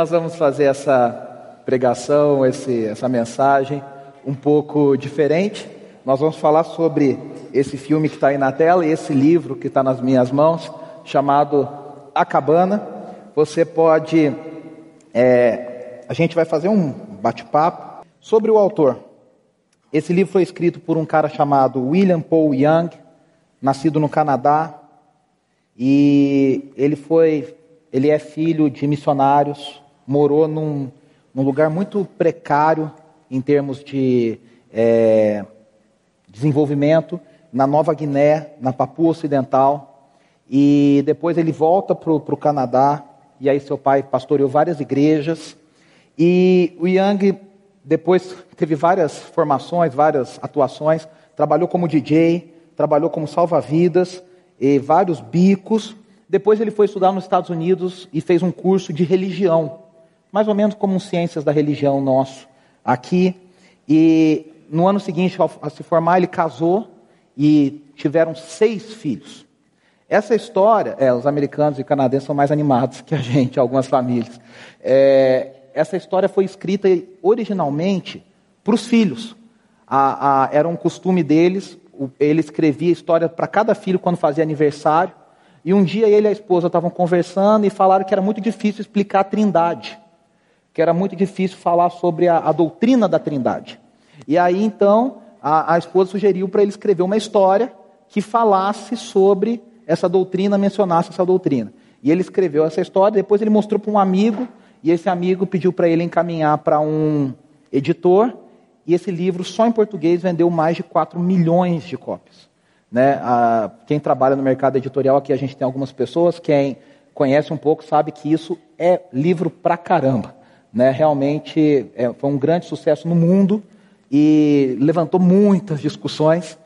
Nós vamos fazer essa pregação, esse, essa mensagem um pouco diferente. Nós vamos falar sobre esse filme que está aí na tela e esse livro que está nas minhas mãos, chamado A Cabana. Você pode. É, a gente vai fazer um bate-papo sobre o autor. Esse livro foi escrito por um cara chamado William Paul Young, nascido no Canadá, e ele foi, ele é filho de missionários, morou num, num lugar muito precário em termos de é, desenvolvimento na Nova Guiné, na Papua Ocidental, e depois ele volta para o Canadá, e aí seu pai pastoreou várias igrejas, e o Young depois teve várias formações, várias atuações, trabalhou como DJ, trabalhou como salva-vidas, e vários bicos. Depois ele foi estudar nos Estados Unidos e fez um curso de religião, mais ou menos como um ciências da religião nosso aqui. E no ano seguinte, ao se formar, ele casou e tiveram seis filhos. Essa história, é, os americanos e canadenses são mais animados que a gente, algumas famílias. É, essa história foi escrita originalmente para os filhos. A, a, era um costume deles, ele escrevia história para cada filho quando fazia aniversário. E um dia ele e a esposa estavam conversando e falaram que era muito difícil explicar a trindade. Que era muito difícil falar sobre a, a doutrina da trindade. E aí então a, a esposa sugeriu para ele escrever uma história que falasse sobre essa doutrina, mencionasse essa doutrina. E ele escreveu essa história, depois ele mostrou para um amigo, e esse amigo pediu para ele encaminhar para um editor, e esse livro, só em português, vendeu mais de 4 milhões de cópias. Né? A, quem trabalha no mercado editorial, aqui a gente tem algumas pessoas, quem conhece um pouco sabe que isso é livro pra caramba. Né? Realmente é, foi um grande sucesso no mundo e levantou muitas discussões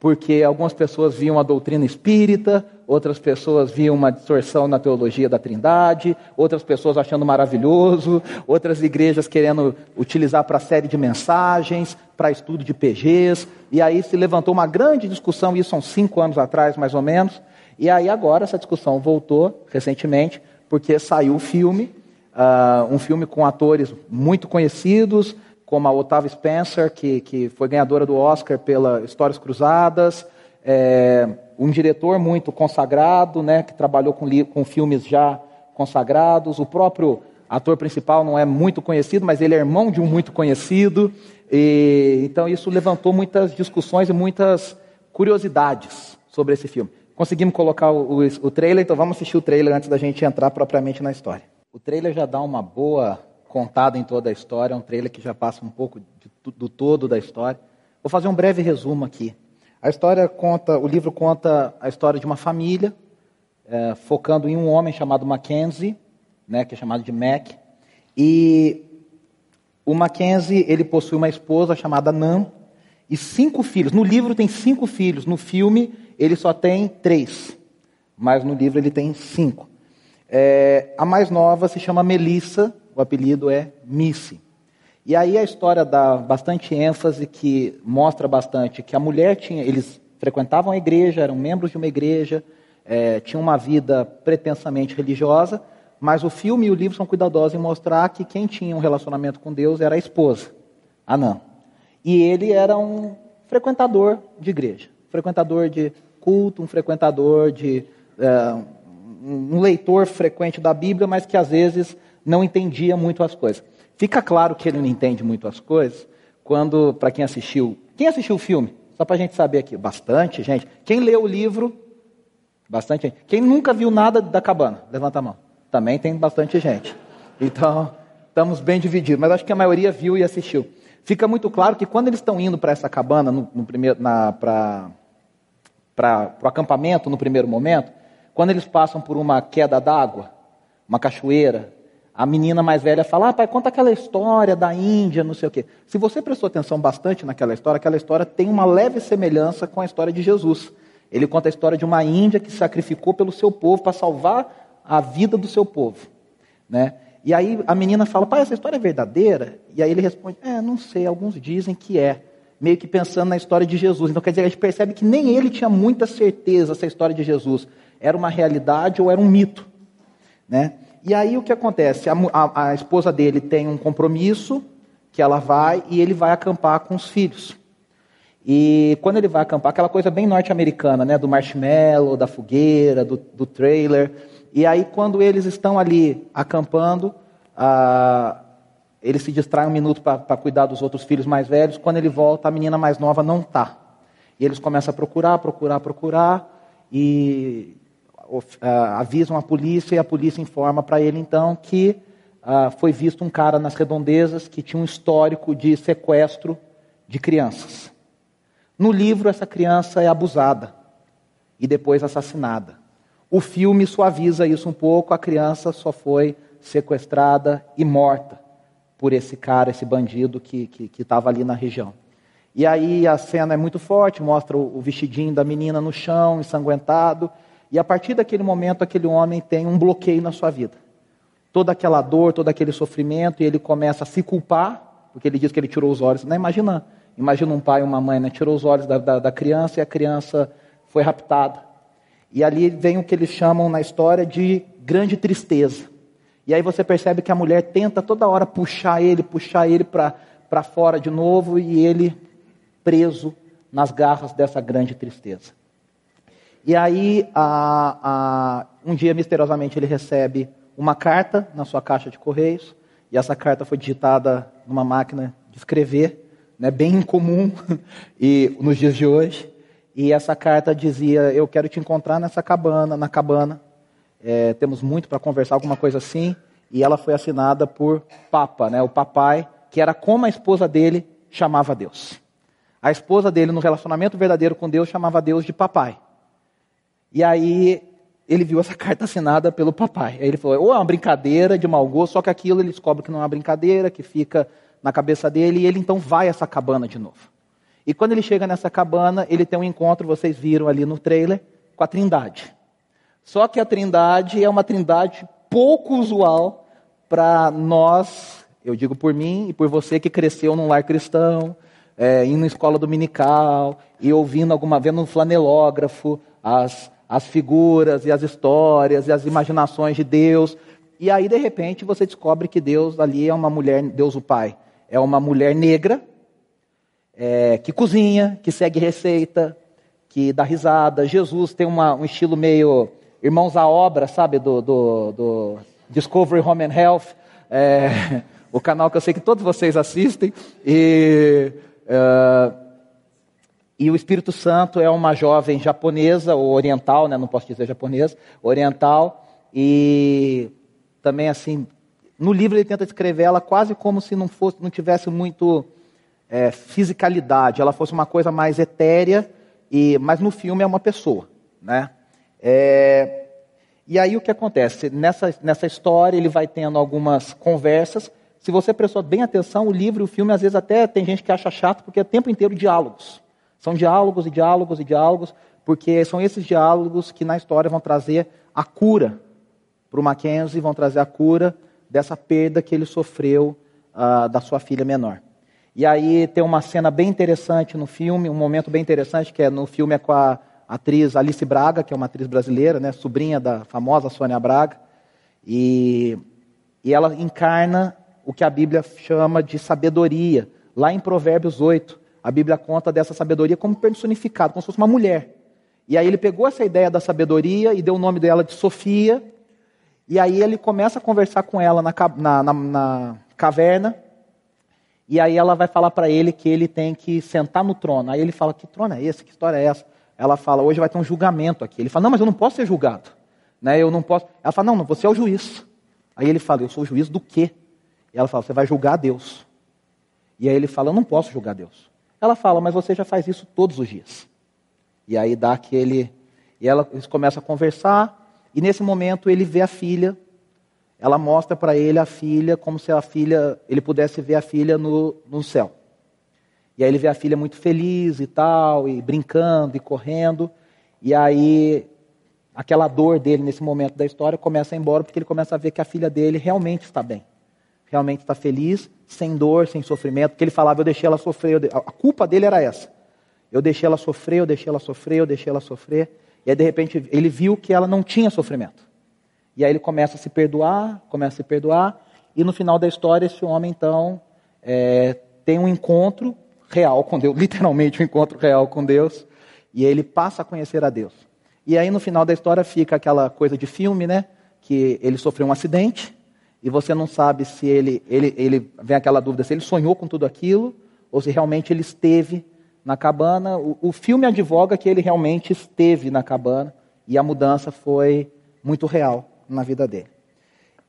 porque algumas pessoas viam a doutrina espírita, outras pessoas viam uma distorção na teologia da Trindade, outras pessoas achando maravilhoso, outras igrejas querendo utilizar para série de mensagens, para estudo de PGs, e aí se levantou uma grande discussão, isso uns cinco anos atrás, mais ou menos, e aí agora essa discussão voltou recentemente, porque saiu o filme, uh, um filme com atores muito conhecidos, como a Otávia Spencer, que, que foi ganhadora do Oscar pela Histórias Cruzadas, é, um diretor muito consagrado, né, que trabalhou com, com filmes já consagrados, o próprio ator principal não é muito conhecido, mas ele é irmão de um muito conhecido, e, então isso levantou muitas discussões e muitas curiosidades sobre esse filme. Conseguimos colocar o, o, o trailer, então vamos assistir o trailer antes da gente entrar propriamente na história. O trailer já dá uma boa contado em toda a história, é um trailer que já passa um pouco de, do todo da história. Vou fazer um breve resumo aqui. A história conta, o livro conta a história de uma família, é, focando em um homem chamado Mackenzie, né, que é chamado de Mac, e o Mackenzie ele possui uma esposa chamada Nan e cinco filhos. No livro tem cinco filhos, no filme ele só tem três, mas no livro ele tem cinco. É, a mais nova se chama Melissa o apelido é Missy. E aí a história dá bastante ênfase, que mostra bastante que a mulher tinha, eles frequentavam a igreja, eram membros de uma igreja, é, tinham uma vida pretensamente religiosa, mas o filme e o livro são cuidadosos em mostrar que quem tinha um relacionamento com Deus era a esposa, Anã. E ele era um frequentador de igreja, frequentador de culto, um frequentador de. É, um leitor frequente da Bíblia, mas que às vezes não entendia muito as coisas. Fica claro que ele não entende muito as coisas quando, para quem assistiu, quem assistiu o filme? Só para a gente saber aqui, bastante gente. Quem leu o livro? Bastante gente. Quem nunca viu nada da cabana? Levanta a mão. Também tem bastante gente. Então, estamos bem divididos, mas acho que a maioria viu e assistiu. Fica muito claro que quando eles estão indo para essa cabana, no, no para o acampamento, no primeiro momento, quando eles passam por uma queda d'água, uma cachoeira, a menina mais velha fala, ah, pai, conta aquela história da Índia, não sei o quê. Se você prestou atenção bastante naquela história, aquela história tem uma leve semelhança com a história de Jesus. Ele conta a história de uma Índia que sacrificou pelo seu povo para salvar a vida do seu povo. Né? E aí a menina fala, pai, essa história é verdadeira? E aí ele responde, é, não sei, alguns dizem que é. Meio que pensando na história de Jesus. Então quer dizer, a gente percebe que nem ele tinha muita certeza se a história de Jesus era uma realidade ou era um mito. Né? E aí o que acontece? A, a, a esposa dele tem um compromisso que ela vai e ele vai acampar com os filhos. E quando ele vai acampar, aquela coisa bem norte-americana, né? Do marshmallow, da fogueira, do, do, trailer. E aí, quando eles estão ali acampando, ah, ele se distrai um minuto para cuidar dos outros filhos mais velhos. Quando ele volta, a menina mais nova não está. E eles começam a procurar, procurar, procurar. E avisam a polícia e a polícia informa para ele então que uh, foi visto um cara nas redondezas que tinha um histórico de sequestro de crianças. No livro, essa criança é abusada e depois assassinada. O filme suaviza isso um pouco, a criança só foi sequestrada e morta por esse cara, esse bandido que estava ali na região. E aí a cena é muito forte, mostra o vestidinho da menina no chão, ensanguentado, e a partir daquele momento aquele homem tem um bloqueio na sua vida toda aquela dor, todo aquele sofrimento, e ele começa a se culpar, porque ele diz que ele tirou os olhos. Né? Imagina, imagina um pai e uma mãe, né? tirou os olhos da, da, da criança e a criança foi raptada. E ali vem o que eles chamam na história de grande tristeza. E aí você percebe que a mulher tenta toda hora puxar ele, puxar ele para fora de novo, e ele preso nas garras dessa grande tristeza. E aí, a, a, um dia, misteriosamente, ele recebe uma carta na sua caixa de correios, e essa carta foi digitada numa máquina de escrever, né, bem incomum e nos dias de hoje. E essa carta dizia: Eu quero te encontrar nessa cabana, na cabana. É, temos muito para conversar, alguma coisa assim. E ela foi assinada por Papa, né, o papai, que era como a esposa dele chamava Deus. A esposa dele, no relacionamento verdadeiro com Deus, chamava Deus de papai. E aí ele viu essa carta assinada pelo papai. Aí ele falou, ou é uma brincadeira de mau gosto, só que aquilo ele descobre que não é uma brincadeira, que fica na cabeça dele, e ele então vai a essa cabana de novo. E quando ele chega nessa cabana, ele tem um encontro, vocês viram ali no trailer, com a Trindade. Só que a Trindade é uma Trindade pouco usual para nós, eu digo por mim e por você que cresceu num lar cristão, é, indo na escola dominical e ouvindo alguma vez no flanelógrafo as as figuras e as histórias e as imaginações de Deus. E aí, de repente, você descobre que Deus ali é uma mulher, Deus o Pai, é uma mulher negra, é, que cozinha, que segue receita, que dá risada. Jesus tem uma, um estilo meio irmãos à obra, sabe, do, do, do Discovery Home and Health, é, o canal que eu sei que todos vocês assistem. E. Uh, e o Espírito Santo é uma jovem japonesa, ou oriental, né? não posso dizer japonesa, oriental, e também assim, no livro ele tenta descrever ela quase como se não fosse, não tivesse muito é, fisicalidade, ela fosse uma coisa mais etérea, e, mas no filme é uma pessoa, né? É, e aí o que acontece? Nessa, nessa história ele vai tendo algumas conversas. Se você prestou bem atenção, o livro e o filme às vezes até tem gente que acha chato porque é o tempo inteiro diálogos. São diálogos e diálogos e diálogos, porque são esses diálogos que na história vão trazer a cura para o Mackenzie, vão trazer a cura dessa perda que ele sofreu uh, da sua filha menor. E aí tem uma cena bem interessante no filme, um momento bem interessante, que é no filme é com a atriz Alice Braga, que é uma atriz brasileira, né, sobrinha da famosa Sônia Braga, e, e ela encarna o que a Bíblia chama de sabedoria, lá em Provérbios 8, a Bíblia conta dessa sabedoria como personificada, como se fosse uma mulher. E aí ele pegou essa ideia da sabedoria e deu o nome dela de Sofia. E aí ele começa a conversar com ela na, na, na, na caverna. E aí ela vai falar para ele que ele tem que sentar no trono. Aí ele fala: Que trono é esse? Que história é essa? Ela fala: Hoje vai ter um julgamento aqui. Ele fala: Não, mas eu não posso ser julgado. Né? Eu não posso. Ela fala: Não, não, você é o juiz. Aí ele fala: Eu sou o juiz do quê? E ela fala: Você vai julgar Deus. E aí ele fala: Eu não posso julgar Deus. Ela fala, mas você já faz isso todos os dias. E aí dá aquele. E ela, eles começam a conversar, e nesse momento ele vê a filha. Ela mostra para ele a filha como se a filha, ele pudesse ver a filha no, no céu. E aí ele vê a filha muito feliz e tal, e brincando e correndo. E aí aquela dor dele nesse momento da história começa a ir embora, porque ele começa a ver que a filha dele realmente está bem realmente está feliz, sem dor, sem sofrimento, porque ele falava, eu deixei ela sofrer, a culpa dele era essa. Eu deixei ela sofrer, eu deixei ela sofrer, eu deixei ela sofrer. E aí, de repente, ele viu que ela não tinha sofrimento. E aí ele começa a se perdoar, começa a se perdoar, e no final da história esse homem então é, tem um encontro real com Deus, literalmente um encontro real com Deus, e ele passa a conhecer a Deus. E aí no final da história fica aquela coisa de filme, né? Que ele sofreu um acidente e você não sabe se ele, ele, ele vem aquela dúvida se ele sonhou com tudo aquilo ou se realmente ele esteve na cabana. O, o filme advoga que ele realmente esteve na cabana e a mudança foi muito real na vida dele.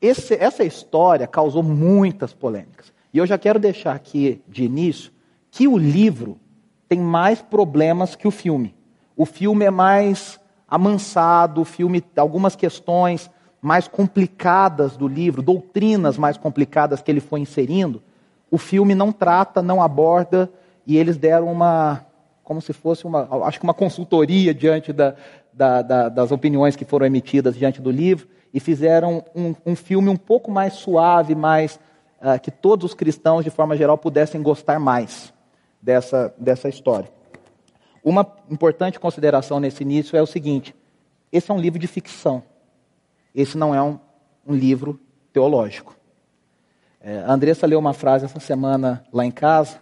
Esse, essa história causou muitas polêmicas. E eu já quero deixar aqui de início que o livro tem mais problemas que o filme. O filme é mais amansado, o filme, algumas questões mais complicadas do livro, doutrinas mais complicadas que ele foi inserindo, o filme não trata, não aborda, e eles deram uma, como se fosse uma, acho que uma consultoria diante da, da, da, das opiniões que foram emitidas diante do livro, e fizeram um, um filme um pouco mais suave, mais uh, que todos os cristãos, de forma geral, pudessem gostar mais dessa, dessa história. Uma importante consideração nesse início é o seguinte: esse é um livro de ficção. Esse não é um, um livro teológico. É, a Andressa leu uma frase essa semana lá em casa,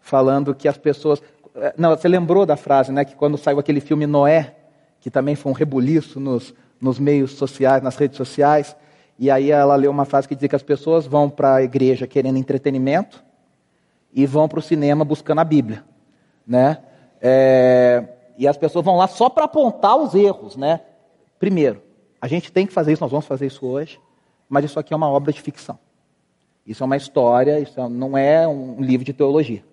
falando que as pessoas. É, não, você lembrou da frase, né? Que quando saiu aquele filme Noé, que também foi um rebuliço nos, nos meios sociais, nas redes sociais, e aí ela leu uma frase que dizia que as pessoas vão para a igreja querendo entretenimento e vão para o cinema buscando a Bíblia, né? É, e as pessoas vão lá só para apontar os erros, né? Primeiro, a gente tem que fazer isso, nós vamos fazer isso hoje, mas isso aqui é uma obra de ficção. Isso é uma história, isso é, não é um livro de teologia.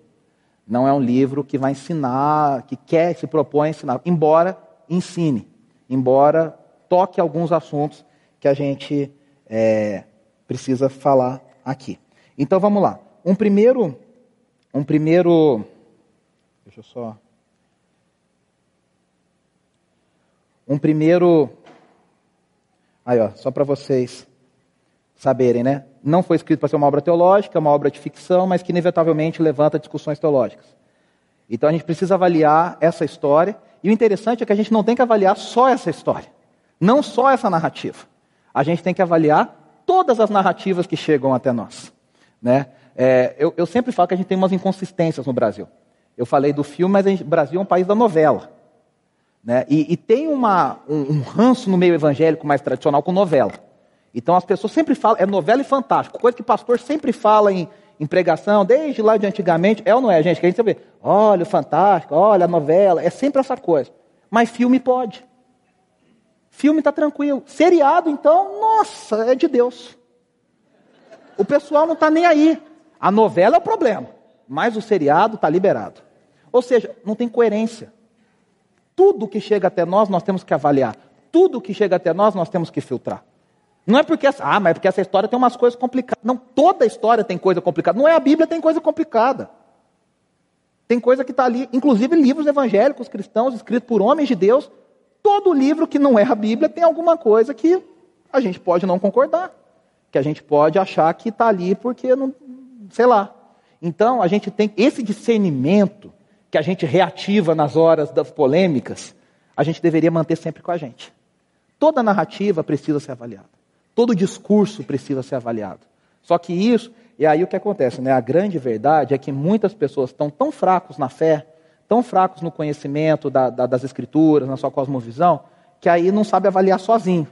Não é um livro que vai ensinar, que quer, se propõe a ensinar, embora ensine, embora toque alguns assuntos que a gente é, precisa falar aqui. Então vamos lá. Um primeiro, um primeiro, deixa eu só, um primeiro Aí, ó, só para vocês saberem, né? Não foi escrito para ser uma obra teológica, é uma obra de ficção, mas que inevitavelmente levanta discussões teológicas. Então a gente precisa avaliar essa história. E o interessante é que a gente não tem que avaliar só essa história, não só essa narrativa. A gente tem que avaliar todas as narrativas que chegam até nós. Né? É, eu, eu, sempre falo que a gente tem umas inconsistências no Brasil. Eu falei do filme, mas o Brasil é um país da novela. Né? E, e, tem uma, um, um, ranço no meio evangélico mais tradicional com novela. Então as pessoas sempre falam, é novela e fantástico, coisa que pastor sempre fala em, em pregação, desde lá de antigamente, é ou não é, gente? Que a gente vê, olha o fantástico, olha a novela, é sempre essa coisa. Mas filme pode. Filme está tranquilo. Seriado, então, nossa, é de Deus. O pessoal não está nem aí. A novela é o problema, mas o seriado está liberado. Ou seja, não tem coerência. Tudo que chega até nós, nós temos que avaliar. Tudo que chega até nós, nós temos que filtrar. Não é porque, ah, mas é porque essa história tem umas coisas complicadas. Não, toda história tem coisa complicada. Não é a Bíblia, tem coisa complicada. Tem coisa que está ali, inclusive livros evangélicos cristãos escritos por homens de Deus. Todo livro que não é a Bíblia tem alguma coisa que a gente pode não concordar. Que a gente pode achar que está ali porque não, sei lá. Então a gente tem esse discernimento que a gente reativa nas horas das polêmicas, a gente deveria manter sempre com a gente. Toda narrativa precisa ser avaliada. Todo discurso precisa ser avaliado. Só que isso, e aí o que acontece, né? A grande verdade é que muitas pessoas estão tão fracos na fé, tão fracos no conhecimento da, da, das escrituras, na sua cosmovisão, que aí não sabe avaliar sozinho.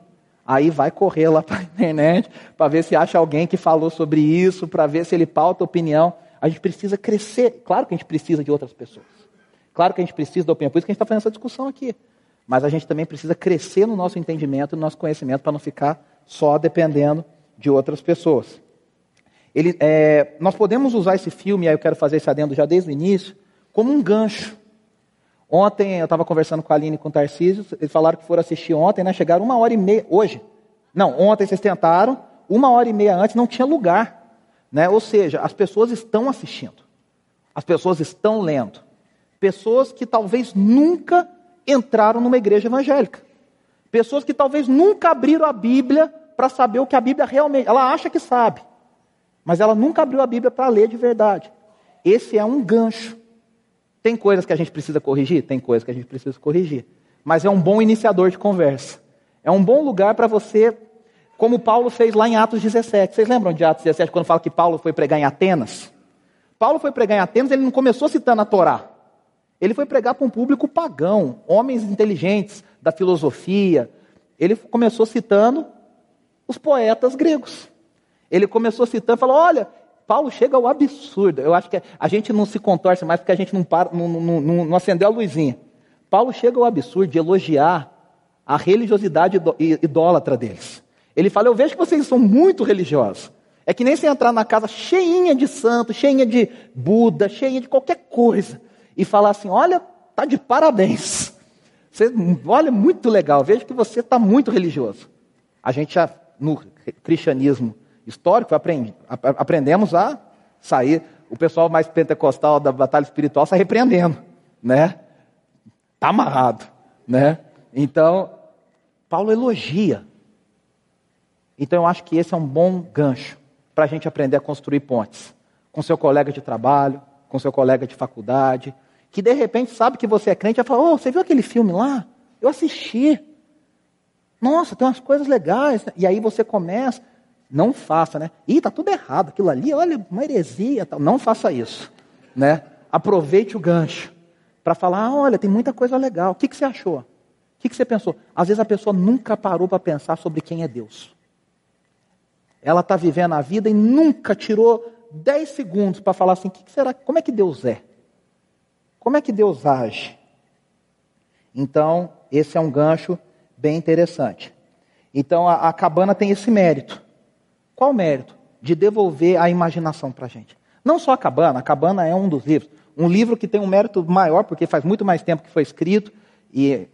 Aí vai correr lá para a internet para ver se acha alguém que falou sobre isso, para ver se ele pauta opinião. A gente precisa crescer. Claro que a gente precisa de outras pessoas. Claro que a gente precisa da opinião. Por isso que a gente está fazendo essa discussão aqui. Mas a gente também precisa crescer no nosso entendimento, no nosso conhecimento, para não ficar só dependendo de outras pessoas. Ele, é, nós podemos usar esse filme, aí eu quero fazer esse adendo já desde o início, como um gancho. Ontem eu estava conversando com a Aline e com o Tarcísio, eles falaram que foram assistir ontem, né? Chegaram uma hora e meia, hoje. Não, ontem vocês tentaram, uma hora e meia antes não tinha lugar. Né? Ou seja, as pessoas estão assistindo, as pessoas estão lendo. Pessoas que talvez nunca entraram numa igreja evangélica. Pessoas que talvez nunca abriram a Bíblia para saber o que a Bíblia realmente. Ela acha que sabe, mas ela nunca abriu a Bíblia para ler de verdade. Esse é um gancho. Tem coisas que a gente precisa corrigir? Tem coisas que a gente precisa corrigir. Mas é um bom iniciador de conversa. É um bom lugar para você Como Paulo fez lá em Atos 17. Vocês lembram de Atos 17, quando fala que Paulo foi pregar em Atenas? Paulo foi pregar em Atenas, ele não começou citando a Torá. Ele foi pregar para um público pagão, homens inteligentes da filosofia. Ele começou citando os poetas gregos. Ele começou citando, falou: olha, Paulo chega ao absurdo. Eu acho que a gente não se contorce mais porque a gente não, para, não, não, não, não acendeu a luzinha. Paulo chega ao absurdo de elogiar a religiosidade idólatra deles. Ele fala: Eu vejo que vocês são muito religiosos. É que nem se entrar na casa cheinha de santo, cheinha de Buda, cheinha de qualquer coisa, e falar assim: Olha, tá de parabéns. Você, olha, muito legal. Vejo que você está muito religioso. A gente já, no cristianismo histórico, aprende, aprendemos a sair. O pessoal mais pentecostal da batalha espiritual sai repreendendo, né? Está amarrado, né? Então, Paulo elogia. Então, eu acho que esse é um bom gancho para a gente aprender a construir pontes com seu colega de trabalho, com seu colega de faculdade, que de repente sabe que você é crente e fala: Oh, você viu aquele filme lá? Eu assisti. Nossa, tem umas coisas legais. E aí você começa, não faça, né? Ih, tá tudo errado, aquilo ali, olha, uma heresia, tal. Não faça isso, né? Aproveite o gancho para falar: ah, olha, tem muita coisa legal. O que, que você achou? O que, que você pensou? Às vezes a pessoa nunca parou para pensar sobre quem é Deus. Ela está vivendo a vida e nunca tirou 10 segundos para falar assim: que, será? Como é que Deus é? Como é que Deus age? Então, esse é um gancho bem interessante. Então, a, a cabana tem esse mérito. Qual mérito? De devolver a imaginação para a gente. Não só a cabana, a cabana é um dos livros. Um livro que tem um mérito maior, porque faz muito mais tempo que foi escrito e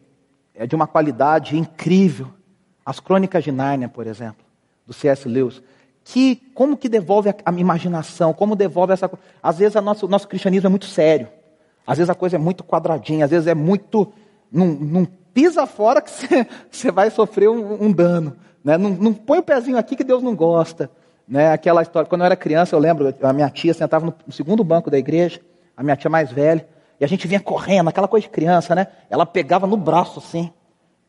é de uma qualidade incrível. As Crônicas de Nárnia, por exemplo, do C.S. Lewis. Que, como que devolve a, a imaginação, como devolve essa Às vezes o nosso, nosso cristianismo é muito sério. Às vezes a coisa é muito quadradinha, às vezes é muito. Não, não pisa fora que você, vai sofrer um, um dano. Né? Não, não põe o pezinho aqui que Deus não gosta. Né? Aquela história, quando eu era criança, eu lembro, a minha tia sentava no segundo banco da igreja, a minha tia mais velha, e a gente vinha correndo, aquela coisa de criança, né? Ela pegava no braço assim,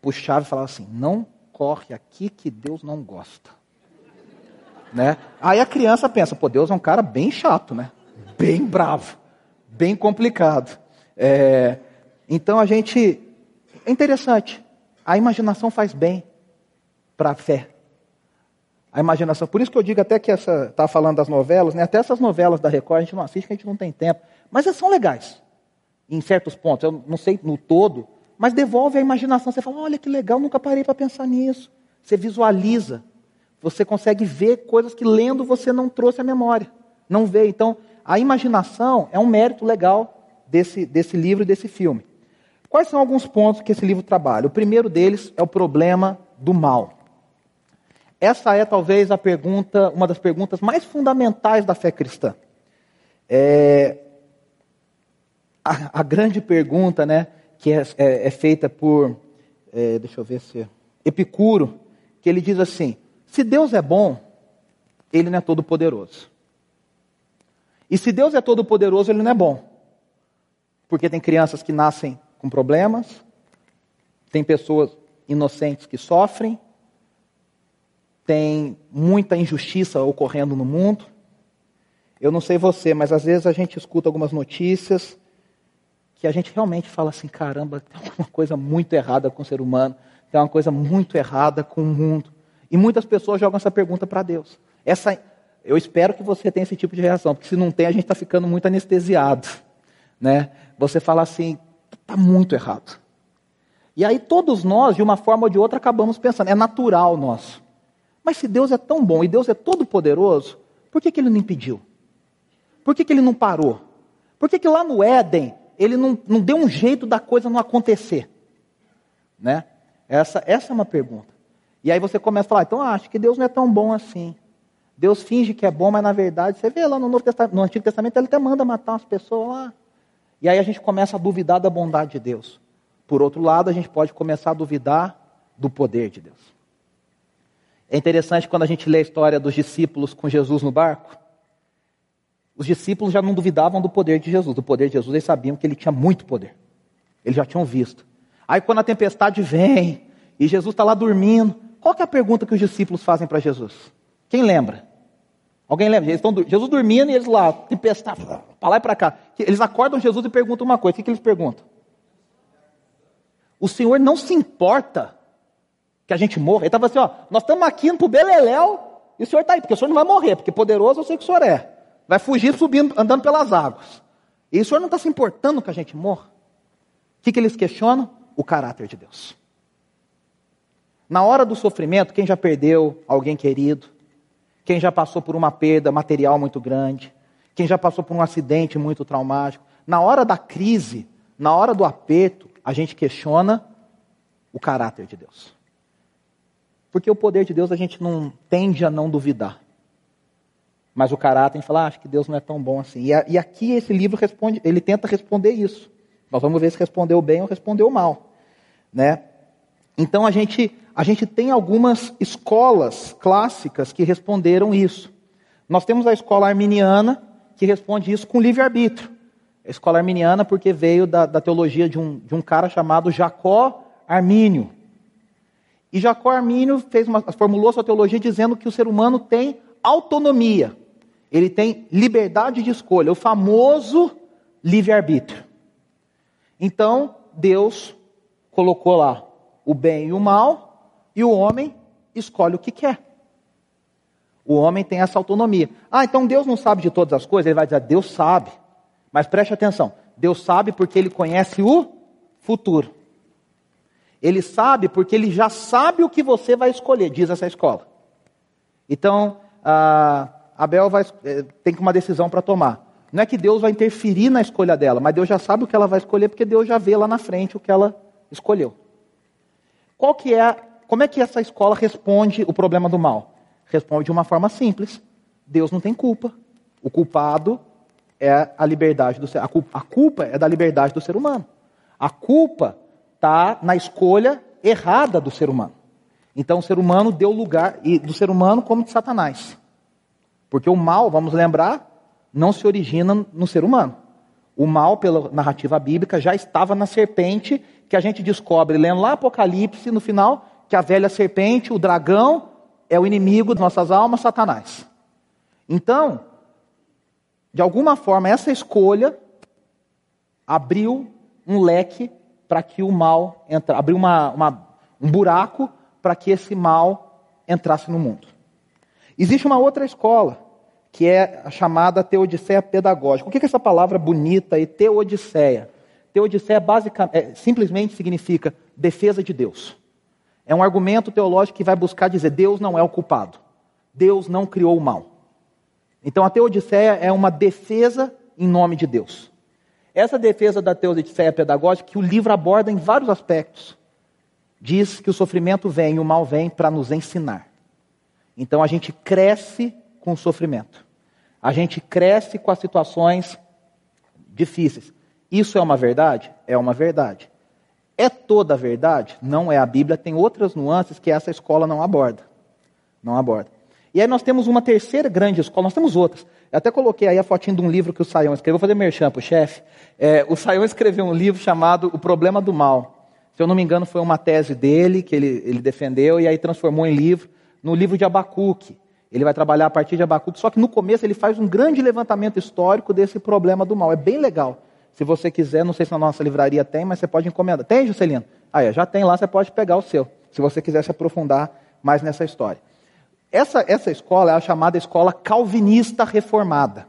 puxava e falava assim: não corre aqui que Deus não gosta. Né? Aí a criança pensa: pô, Deus é um cara bem chato, né? Bem bravo, bem complicado. É... Então a gente. É interessante, a imaginação faz bem para a fé. A imaginação. Por isso que eu digo até que essa. Está falando das novelas, né? Até essas novelas da Record a gente não assiste, a gente não tem tempo. Mas elas são legais, em certos pontos. Eu não sei no todo, mas devolve a imaginação. Você fala, olha que legal, nunca parei para pensar nisso. Você visualiza. Você consegue ver coisas que lendo você não trouxe à memória. Não vê. Então, a imaginação é um mérito legal desse, desse livro e desse filme. Quais são alguns pontos que esse livro trabalha? O primeiro deles é o problema do mal. Essa é talvez a pergunta, uma das perguntas mais fundamentais da fé cristã. É, a, a grande pergunta, né, que é, é, é feita por, é, deixa eu ver se, Epicuro, que ele diz assim: se Deus é bom, ele não é todo poderoso. E se Deus é todo poderoso, ele não é bom. Porque tem crianças que nascem com problemas, tem pessoas inocentes que sofrem, tem muita injustiça ocorrendo no mundo. Eu não sei você, mas às vezes a gente escuta algumas notícias que a gente realmente fala assim: caramba, tem uma coisa muito errada com o ser humano, tem uma coisa muito errada com o mundo. E muitas pessoas jogam essa pergunta para Deus. Essa, eu espero que você tenha esse tipo de reação, porque se não tem, a gente está ficando muito anestesiado. Né? Você fala assim: está muito errado. E aí todos nós, de uma forma ou de outra, acabamos pensando: é natural nosso. Mas se Deus é tão bom e Deus é todo poderoso, por que, que ele não impediu? Por que, que ele não parou? Por que, que lá no Éden ele não, não deu um jeito da coisa não acontecer? Né? Essa, essa é uma pergunta. E aí você começa a falar, então acho que Deus não é tão bom assim. Deus finge que é bom, mas na verdade, você vê lá no, Novo Testamento, no Antigo Testamento, ele até manda matar umas pessoas lá. E aí a gente começa a duvidar da bondade de Deus. Por outro lado, a gente pode começar a duvidar do poder de Deus. É interessante quando a gente lê a história dos discípulos com Jesus no barco. Os discípulos já não duvidavam do poder de Jesus. Do poder de Jesus, eles sabiam que ele tinha muito poder. Eles já tinham visto. Aí quando a tempestade vem e Jesus está lá dormindo, qual é a pergunta que os discípulos fazem para Jesus? Quem lembra? Alguém lembra? Eles estão, Jesus dormindo e eles lá, tempestade, para lá e para cá. Eles acordam Jesus e perguntam uma coisa. O que, que eles perguntam? O Senhor não se importa que a gente morra. Ele estava assim, ó, nós estamos aqui indo para o Beleléu e o Senhor está aí, porque o Senhor não vai morrer, porque poderoso eu sei que o Senhor é. Vai fugir subindo, andando pelas águas. E o Senhor não está se importando que a gente morra. O que, que eles questionam? O caráter de Deus. Na hora do sofrimento, quem já perdeu alguém querido, quem já passou por uma perda material muito grande, quem já passou por um acidente muito traumático, na hora da crise, na hora do aperto, a gente questiona o caráter de Deus. Porque o poder de Deus a gente não tende a não duvidar. Mas o caráter, a gente fala, ah, acho que Deus não é tão bom assim. E, e aqui esse livro responde, ele tenta responder isso. Nós vamos ver se respondeu bem ou respondeu mal. Né? Então a gente, a gente tem algumas escolas clássicas que responderam isso. Nós temos a escola arminiana, que responde isso com livre-arbítrio. A escola arminiana, porque veio da, da teologia de um, de um cara chamado Jacó Armínio. E Jacó Armínio fez uma, formulou sua teologia dizendo que o ser humano tem autonomia, ele tem liberdade de escolha, o famoso livre-arbítrio. Então, Deus colocou lá o bem e o mal, e o homem escolhe o que quer. O homem tem essa autonomia. Ah, então Deus não sabe de todas as coisas? Ele vai dizer, Deus sabe. Mas preste atenção, Deus sabe porque ele conhece o futuro. Ele sabe porque ele já sabe o que você vai escolher, diz essa escola. Então, Abel vai, eh, tem uma decisão para tomar. Não é que Deus vai interferir na escolha dela, mas Deus já sabe o que ela vai escolher, porque Deus já vê lá na frente o que ela escolheu. Qual que é, como é que essa escola responde o problema do mal? Responde de uma forma simples. Deus não tem culpa. O culpado é a liberdade do ser. A culpa, a culpa é da liberdade do ser humano. A culpa está na escolha errada do ser humano. Então o ser humano deu lugar, e do ser humano como de Satanás. Porque o mal, vamos lembrar, não se origina no ser humano. O mal, pela narrativa bíblica, já estava na serpente, que a gente descobre lendo lá Apocalipse, no final, que a velha serpente, o dragão, é o inimigo de nossas almas, Satanás. Então, de alguma forma, essa escolha abriu um leque para que o mal entrasse, abriu uma, uma, um buraco para que esse mal entrasse no mundo. Existe uma outra escola, que é a chamada teodiceia pedagógica. O que é essa palavra bonita aí, teodiceia? Teodiceia basicamente, é, simplesmente significa defesa de Deus. É um argumento teológico que vai buscar dizer Deus não é o culpado. Deus não criou o mal. Então a teodiceia é uma defesa em nome de Deus. Essa defesa da teodiceia pedagógica que o livro aborda em vários aspectos. Diz que o sofrimento vem e o mal vem para nos ensinar. Então a gente cresce com o sofrimento. A gente cresce com as situações difíceis. Isso é uma verdade? É uma verdade. Toda a verdade? Não é. A Bíblia tem outras nuances que essa escola não aborda. Não aborda. E aí nós temos uma terceira grande escola, nós temos outras. Eu até coloquei aí a fotinha de um livro que o Saião escreveu. Vou fazer merchan para o chefe. É, o Saião escreveu um livro chamado O Problema do Mal. Se eu não me engano, foi uma tese dele que ele, ele defendeu e aí transformou em livro, no livro de Abacuque. Ele vai trabalhar a partir de Abacuque, só que no começo ele faz um grande levantamento histórico desse problema do mal. É bem legal. Se você quiser, não sei se na nossa livraria tem, mas você pode encomendar. Tem, Juscelino? Ah, é, já tem lá, você pode pegar o seu, se você quiser se aprofundar mais nessa história. Essa, essa escola é a chamada escola calvinista reformada.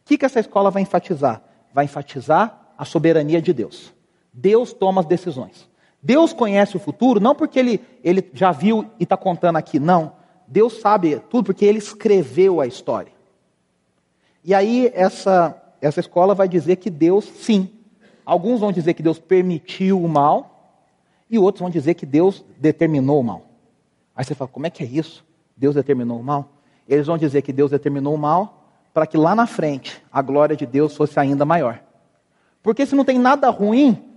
O que, que essa escola vai enfatizar? Vai enfatizar a soberania de Deus. Deus toma as decisões. Deus conhece o futuro, não porque ele, ele já viu e está contando aqui, não. Deus sabe tudo porque ele escreveu a história. E aí, essa, essa escola vai dizer que Deus, sim. Alguns vão dizer que Deus permitiu o mal, e outros vão dizer que Deus determinou o mal. Aí você fala, como é que é isso? Deus determinou o mal? Eles vão dizer que Deus determinou o mal para que lá na frente a glória de Deus fosse ainda maior. Porque se não tem nada ruim,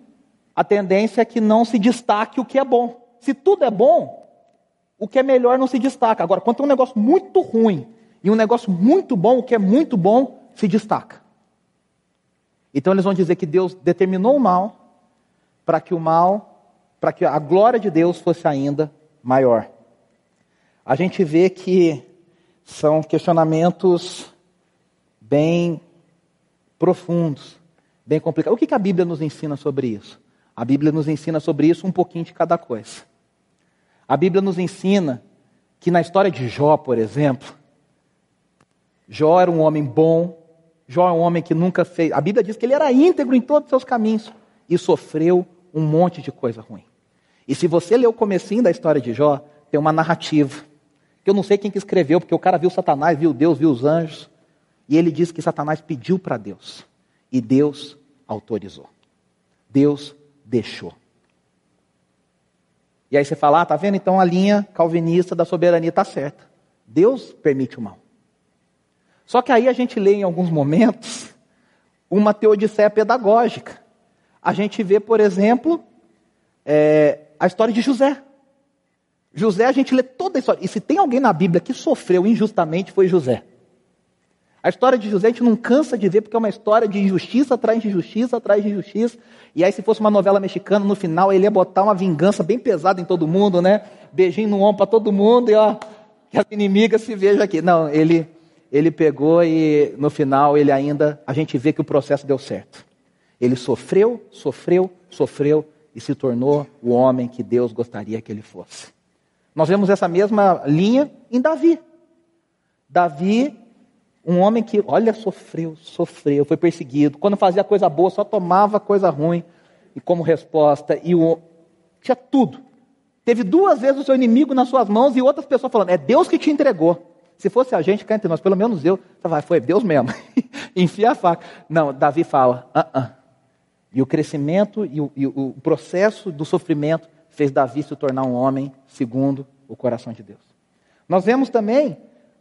a tendência é que não se destaque o que é bom. Se tudo é bom, o que é melhor não se destaca. Agora, quando tem um negócio muito ruim e um negócio muito bom, o que é muito bom se destaca. Então eles vão dizer que Deus determinou o mal para que o mal, para que a glória de Deus fosse ainda maior. a gente vê que são questionamentos bem profundos, bem complicados. O que a Bíblia nos ensina sobre isso? A Bíblia nos ensina sobre isso um pouquinho de cada coisa. A Bíblia nos ensina que na história de Jó, por exemplo, Jó era um homem bom, Jó é um homem que nunca fez. A Bíblia diz que ele era íntegro em todos os seus caminhos e sofreu um monte de coisa ruim. E se você ler o comecinho da história de Jó, tem uma narrativa. Que eu não sei quem que escreveu, porque o cara viu Satanás, viu Deus, viu os anjos. E ele diz que Satanás pediu para Deus. E Deus autorizou. Deus deixou. E aí você fala, ah, tá vendo? Então a linha calvinista da soberania está certa. Deus permite o mal. Só que aí a gente lê em alguns momentos uma teodiceia pedagógica. A gente vê, por exemplo, é, a história de José. José, a gente lê toda a história. E se tem alguém na Bíblia que sofreu injustamente, foi José. A história de José a gente não cansa de ver, porque é uma história de injustiça atrás de injustiça atrás de injustiça. E aí, se fosse uma novela mexicana, no final ele ia botar uma vingança bem pesada em todo mundo, né? Beijinho no ombro para todo mundo e ó, que as inimigas se vejam aqui. Não, ele, ele pegou e no final ele ainda, a gente vê que o processo deu certo. Ele sofreu, sofreu, sofreu e se tornou o homem que Deus gostaria que ele fosse. Nós vemos essa mesma linha em Davi. Davi um homem que, olha, sofreu, sofreu, foi perseguido. Quando fazia coisa boa, só tomava coisa ruim. E como resposta, e o... tinha tudo. Teve duas vezes o seu inimigo nas suas mãos e outras pessoas falando: é Deus que te entregou. Se fosse a gente, cá entre nós, pelo menos eu, vai, foi Deus mesmo. Enfia a faca. Não, Davi fala: ah, uh, -uh. E o crescimento e o, e o processo do sofrimento fez Davi se tornar um homem segundo o coração de Deus. Nós vemos também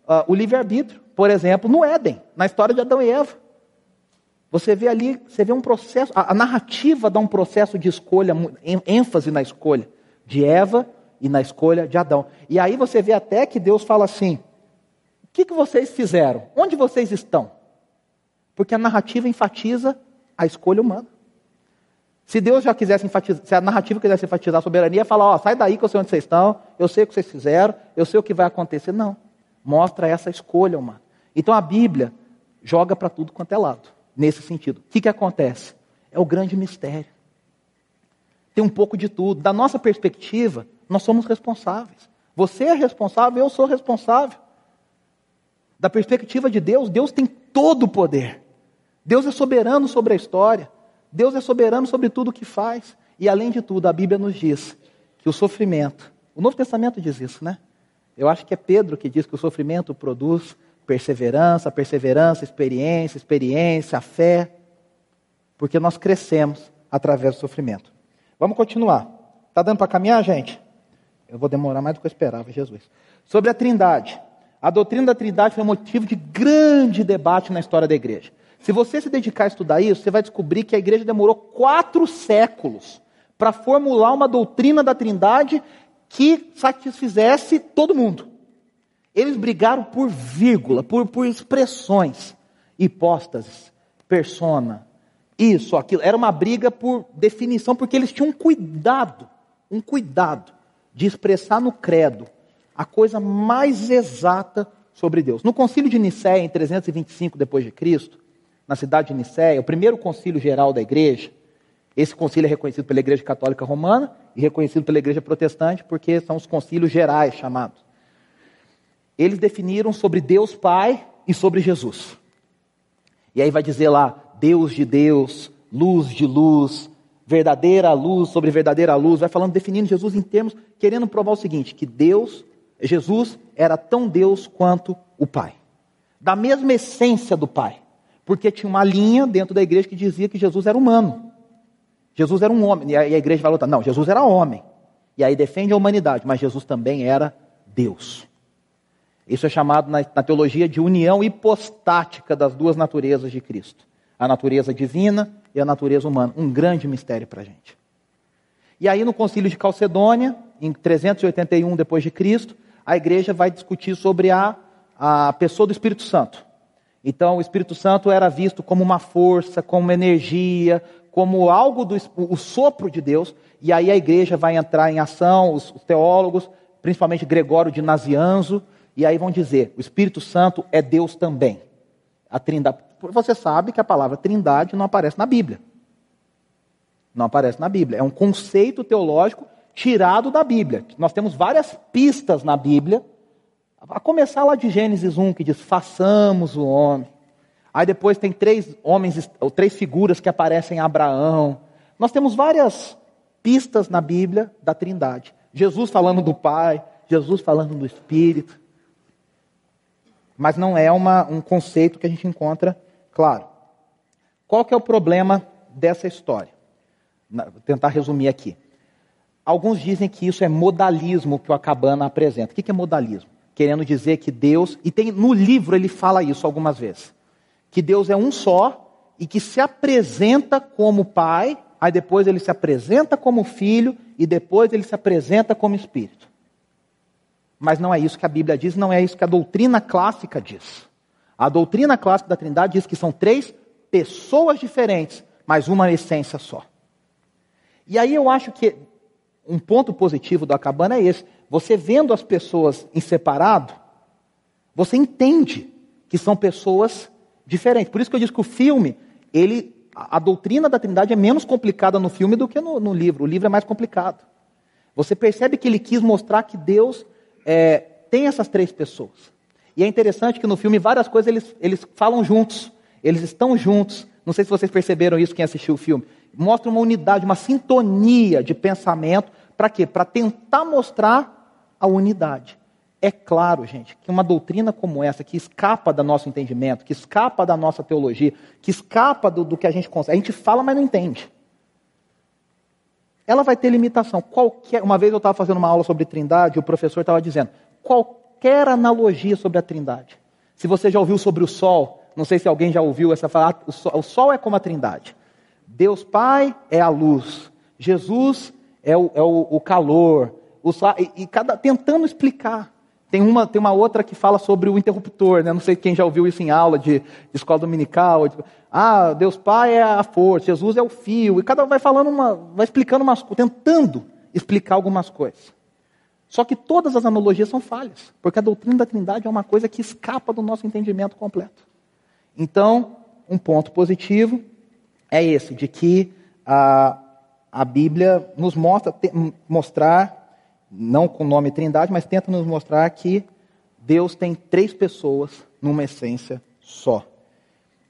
uh, o livre-arbítrio, por exemplo, no Éden, na história de Adão e Eva. Você vê ali, você vê um processo, a, a narrativa dá um processo de escolha, ênfase na escolha de Eva e na escolha de Adão. E aí você vê até que Deus fala assim: que, que vocês fizeram? Onde vocês estão? Porque a narrativa enfatiza a escolha humana. Se Deus já quisesse enfatizar, se a narrativa quisesse enfatizar a soberania, falar, ó, sai daí que eu sei onde vocês estão, eu sei o que vocês fizeram, eu sei o que vai acontecer. Não mostra essa escolha humana. Então a Bíblia joga para tudo quanto é lado, nesse sentido. O que, que acontece? É o grande mistério. Tem um pouco de tudo. Da nossa perspectiva, nós somos responsáveis. Você é responsável, eu sou responsável. Da perspectiva de Deus, Deus tem todo o poder. Deus é soberano sobre a história. Deus é soberano sobre tudo o que faz. E além de tudo, a Bíblia nos diz que o sofrimento, o Novo Testamento diz isso, né? Eu acho que é Pedro que diz que o sofrimento produz perseverança, perseverança, experiência, experiência, fé, porque nós crescemos através do sofrimento. Vamos continuar. Está dando para caminhar, gente? Eu vou demorar mais do que eu esperava, Jesus. Sobre a Trindade. A doutrina da Trindade foi motivo de grande debate na história da igreja. Se você se dedicar a estudar isso, você vai descobrir que a igreja demorou quatro séculos para formular uma doutrina da Trindade que satisfizesse todo mundo. Eles brigaram por vírgula, por, por expressões, hipóstases, persona, isso, aquilo. Era uma briga por definição, porque eles tinham um cuidado, um cuidado de expressar no credo a coisa mais exata sobre Deus. No concílio de Nicéia, em 325 depois de Cristo, na cidade de Nicéia, o primeiro concílio geral da igreja, esse concílio é reconhecido pela Igreja Católica Romana e reconhecido pela Igreja Protestante, porque são os concílios gerais chamados. Eles definiram sobre Deus Pai e sobre Jesus. E aí vai dizer lá, Deus de Deus, luz de luz, verdadeira luz sobre verdadeira luz, vai falando, definindo Jesus em termos, querendo provar o seguinte: que Deus, Jesus, era tão Deus quanto o Pai, da mesma essência do Pai, porque tinha uma linha dentro da igreja que dizia que Jesus era humano. Jesus era um homem, e a igreja vai lutar. Não, Jesus era homem. E aí defende a humanidade, mas Jesus também era Deus. Isso é chamado na, na teologia de união hipostática das duas naturezas de Cristo: a natureza divina e a natureza humana. Um grande mistério para a gente. E aí, no concílio de Calcedônia, em 381 depois de Cristo, a igreja vai discutir sobre a, a pessoa do Espírito Santo. Então, o Espírito Santo era visto como uma força, como uma energia, como algo do o sopro de Deus, e aí a igreja vai entrar em ação, os, os teólogos principalmente Gregório de Nazianzo, e aí vão dizer: o Espírito Santo é Deus também. A trindade. Você sabe que a palavra trindade não aparece na Bíblia. Não aparece na Bíblia. É um conceito teológico tirado da Bíblia. Nós temos várias pistas na Bíblia, a começar lá de Gênesis 1, que diz: façamos o homem. Aí depois tem três homens, ou três figuras que aparecem em Abraão. Nós temos várias pistas na Bíblia da Trindade. Jesus falando do Pai, Jesus falando do Espírito. Mas não é uma, um conceito que a gente encontra claro. Qual que é o problema dessa história? Vou tentar resumir aqui. Alguns dizem que isso é modalismo que o Acabana apresenta. O que é modalismo? Querendo dizer que Deus, e tem no livro ele fala isso algumas vezes, que Deus é um só e que se apresenta como Pai, aí depois ele se apresenta como Filho e depois ele se apresenta como Espírito. Mas não é isso que a Bíblia diz, não é isso que a doutrina clássica diz. A doutrina clássica da Trindade diz que são três pessoas diferentes, mas uma essência só. E aí eu acho que um ponto positivo do Acabana é esse. Você vendo as pessoas em separado, você entende que são pessoas diferentes. Por isso que eu disse que o filme, ele, a, a doutrina da Trindade é menos complicada no filme do que no, no, livro. O livro é mais complicado. Você percebe que ele quis mostrar que Deus é, tem essas três pessoas. E é interessante que no filme várias coisas eles, eles falam juntos, eles estão juntos. Não sei se vocês perceberam isso, quem assistiu o filme mostra uma unidade, uma sintonia de pensamento. Para quê? Para tentar mostrar a unidade. É claro, gente, que uma doutrina como essa, que escapa do nosso entendimento, que escapa da nossa teologia, que escapa do, do que a gente consegue, a gente fala, mas não entende. Ela vai ter limitação. Qualquer, uma vez eu estava fazendo uma aula sobre trindade e o professor estava dizendo: qualquer analogia sobre a trindade. Se você já ouviu sobre o sol, não sei se alguém já ouviu essa fala, o sol, o sol é como a trindade. Deus Pai é a luz, Jesus é o, é o, o calor, o, e, e, cada, tentando explicar. Tem uma, tem uma outra que fala sobre o interruptor, né? não sei quem já ouviu isso em aula de, de escola dominical. De, ah, Deus Pai é a força, Jesus é o fio, e cada um vai falando uma, vai explicando umas tentando explicar algumas coisas. Só que todas as analogias são falhas, porque a doutrina da Trindade é uma coisa que escapa do nosso entendimento completo. Então, um ponto positivo é esse, de que a, a Bíblia nos mostra, te, mostrar, não com o nome Trindade, mas tenta nos mostrar que Deus tem três pessoas numa essência só.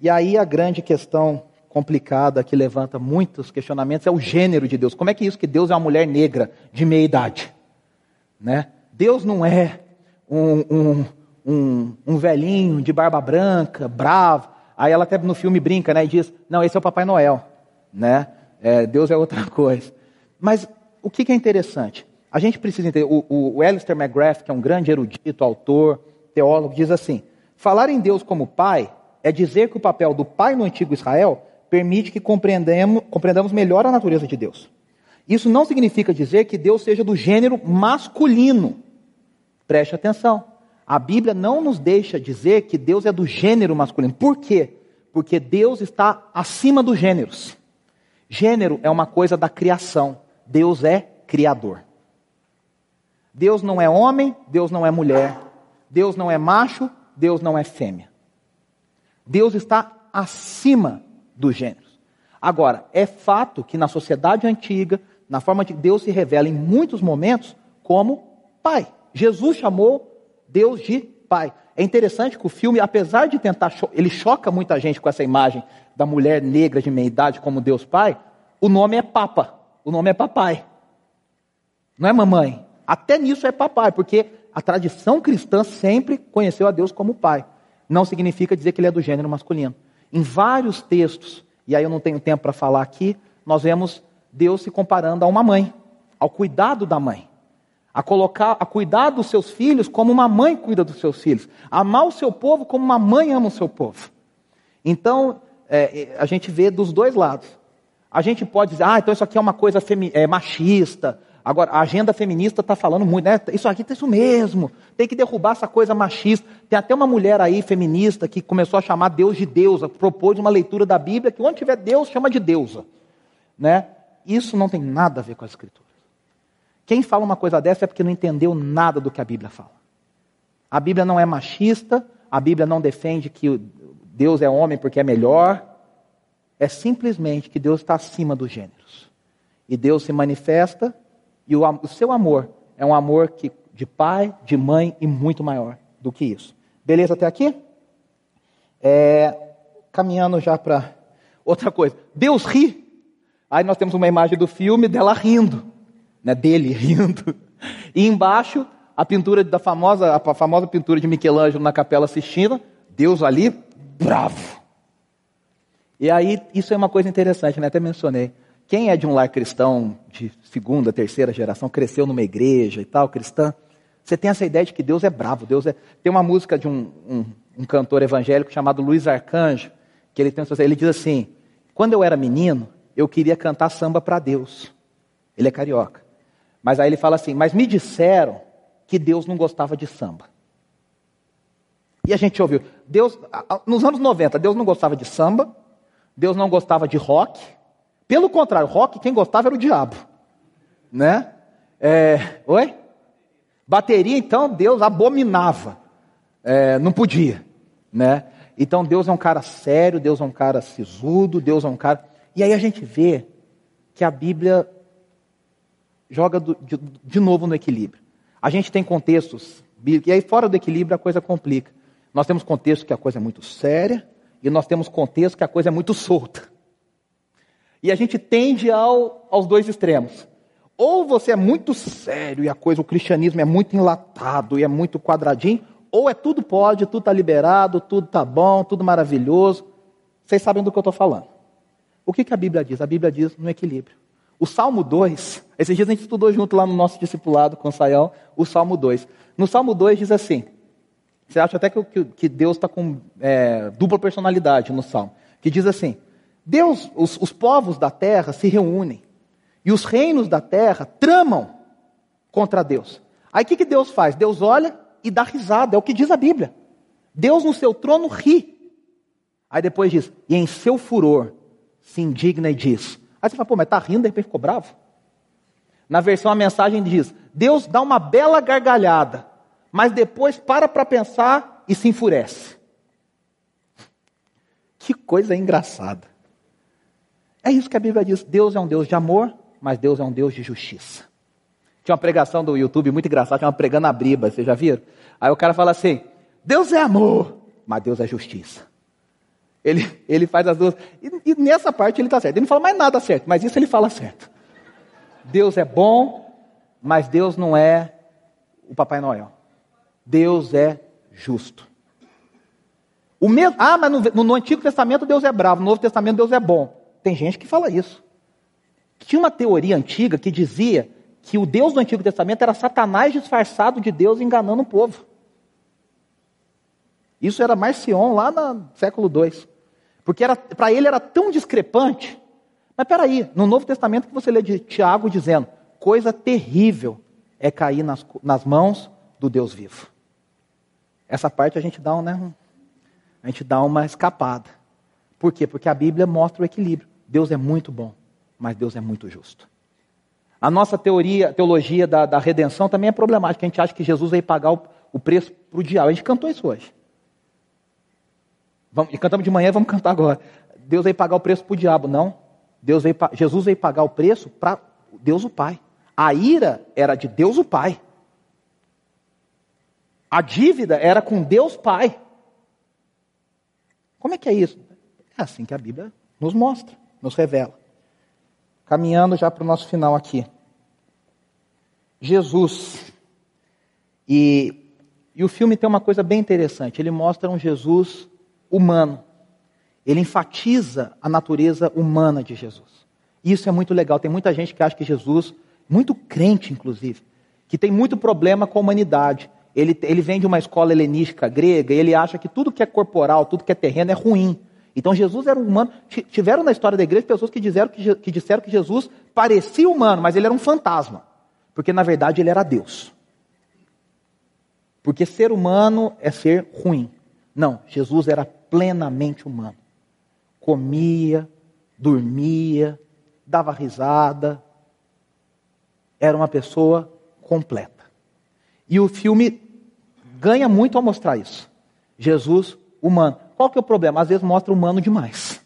E aí a grande questão complicada que levanta muitos questionamentos é o gênero de Deus. Como é que é isso que Deus é uma mulher negra de meia idade? Né? Deus não é um, um, um, um velhinho de barba branca, bravo, Aí ela até no filme brinca, né? E diz: não, esse é o Papai Noel, né? É, Deus é outra coisa. Mas o que, que é interessante? A gente precisa entender. O, o, o Alistair McGrath, que é um grande erudito, autor, teólogo, diz assim: falar em Deus como Pai é dizer que o papel do Pai no antigo Israel permite que compreendamos, compreendamos melhor a natureza de Deus. Isso não significa dizer que Deus seja do gênero masculino. Preste atenção. A Bíblia não nos deixa dizer que Deus é do gênero masculino. Por quê? Porque Deus está acima dos gêneros. Gênero é uma coisa da criação. Deus é criador. Deus não é homem, Deus não é mulher. Deus não é macho, Deus não é fêmea. Deus está acima dos gêneros. Agora, é fato que na sociedade antiga, na forma de Deus se revela em muitos momentos como Pai. Jesus chamou Deus de Pai. É interessante que o filme, apesar de tentar, ele choca muita gente com essa imagem da mulher negra de meia idade como Deus Pai, o nome é Papa, o nome é Papai. Não é mamãe. Até nisso é papai, porque a tradição cristã sempre conheceu a Deus como Pai. Não significa dizer que ele é do gênero masculino. Em vários textos, e aí eu não tenho tempo para falar aqui, nós vemos Deus se comparando a uma mãe, ao cuidado da mãe a colocar, a cuidar dos seus filhos como uma mãe cuida dos seus filhos, amar o seu povo como uma mãe ama o seu povo. Então, é, é, a gente vê dos dois lados. A gente pode dizer, ah, então isso aqui é uma coisa é, machista. Agora, a agenda feminista está falando muito, né? Isso aqui é isso mesmo. Tem que derrubar essa coisa machista. Tem até uma mulher aí feminista que começou a chamar Deus de deusa, propôs uma leitura da Bíblia que onde tiver Deus chama de deusa, né? Isso não tem nada a ver com a Escritura. Quem fala uma coisa dessa é porque não entendeu nada do que a Bíblia fala. A Bíblia não é machista, a Bíblia não defende que Deus é homem porque é melhor. É simplesmente que Deus está acima dos gêneros. E Deus se manifesta e o, o seu amor é um amor que, de pai, de mãe e muito maior do que isso. Beleza até aqui? É, caminhando já para outra coisa. Deus ri. Aí nós temos uma imagem do filme dela rindo, né, dele rindo. E embaixo a pintura da famosa, a famosa pintura de Michelangelo na Capela Sistina, Deus ali bravo. E aí isso é uma coisa interessante, né? Até mencionei. Quem é de um lar cristão de segunda, terceira geração, cresceu numa igreja e tal, cristã, você tem essa ideia de que Deus é bravo. Deus é. Tem uma música de um, um, um cantor evangélico chamado Luiz Arcanjo, que ele, tem, ele diz assim: Quando eu era menino, eu queria cantar samba para Deus. Ele é carioca. Mas aí ele fala assim: Mas me disseram que Deus não gostava de samba. E a gente ouviu, Deus, nos anos 90, Deus não gostava de samba, Deus não gostava de rock, pelo contrário, rock, quem gostava era o diabo. Né? É, oi? Bateria, então, Deus abominava. É, não podia. Né? Então, Deus é um cara sério, Deus é um cara sisudo, Deus é um cara. E aí a gente vê que a Bíblia joga do, de, de novo no equilíbrio. A gente tem contextos bíblicos, e aí fora do equilíbrio a coisa complica. Nós temos contextos que a coisa é muito séria, e nós temos contextos que a coisa é muito solta. E a gente tende ao, aos dois extremos. Ou você é muito sério e a coisa, o cristianismo é muito enlatado e é muito quadradinho, ou é tudo pode, tudo está liberado, tudo está bom, tudo maravilhoso. Vocês sabem do que eu estou falando. O que, que a Bíblia diz? A Bíblia diz no equilíbrio. O Salmo 2, esses dias a gente estudou junto lá no nosso discipulado com o Saião, o Salmo 2. No Salmo 2 diz assim: você acha até que, que Deus está com é, dupla personalidade no Salmo, que diz assim: Deus, os, os povos da terra se reúnem e os reinos da terra tramam contra Deus. Aí o que, que Deus faz? Deus olha e dá risada, é o que diz a Bíblia. Deus no seu trono ri. Aí depois diz, e em seu furor se indigna e diz. Aí você fala, pô, mas está rindo, de repente ficou bravo? Na versão a mensagem diz, Deus dá uma bela gargalhada, mas depois para para pensar e se enfurece. Que coisa engraçada. É isso que a Bíblia diz. Deus é um Deus de amor, mas Deus é um Deus de justiça. Tinha uma pregação do YouTube muito engraçada, tinha uma pregando a briba, vocês já viram? Aí o cara fala assim: Deus é amor, mas Deus é justiça. Ele, ele faz as duas. E, e nessa parte ele está certo. Ele não fala mais nada certo, mas isso ele fala certo. Deus é bom, mas Deus não é o Papai Noel. Deus é justo. O mesmo, ah, mas no, no Antigo Testamento Deus é bravo, no Novo Testamento Deus é bom. Tem gente que fala isso. Tinha uma teoria antiga que dizia que o Deus do Antigo Testamento era Satanás disfarçado de Deus enganando o povo. Isso era Marcion lá no século II. Porque para ele era tão discrepante. Mas peraí, no Novo Testamento que você lê de Tiago dizendo: coisa terrível é cair nas, nas mãos do Deus vivo. Essa parte a gente dá, um, né, a gente dá uma escapada. Por quê? Porque a Bíblia mostra o equilíbrio. Deus é muito bom, mas Deus é muito justo. A nossa teoria, teologia da, da redenção também é problemática. A gente acha que Jesus veio pagar o, o preço para o diabo. A gente cantou isso hoje. Vamos, e cantamos de manhã vamos cantar agora. Deus veio pagar o preço para o diabo. Não. Deus veio, Jesus veio pagar o preço para Deus o Pai. A ira era de Deus o Pai. A dívida era com Deus Pai. Como é que é isso? É assim que a Bíblia nos mostra nos revela. Caminhando já para o nosso final aqui. Jesus. E, e o filme tem uma coisa bem interessante. Ele mostra um Jesus humano. Ele enfatiza a natureza humana de Jesus. Isso é muito legal. Tem muita gente que acha que Jesus, muito crente inclusive, que tem muito problema com a humanidade. Ele, ele vem de uma escola helenística grega e ele acha que tudo que é corporal, tudo que é terreno é ruim. Então Jesus era um humano. Tiveram na história da igreja pessoas que disseram que, que disseram que Jesus parecia humano, mas ele era um fantasma. Porque na verdade ele era Deus. Porque ser humano é ser ruim. Não, Jesus era plenamente humano. Comia, dormia, dava risada. era uma pessoa completa. E o filme ganha muito ao mostrar isso. Jesus humano. Qual que é o problema? Às vezes mostra humano demais.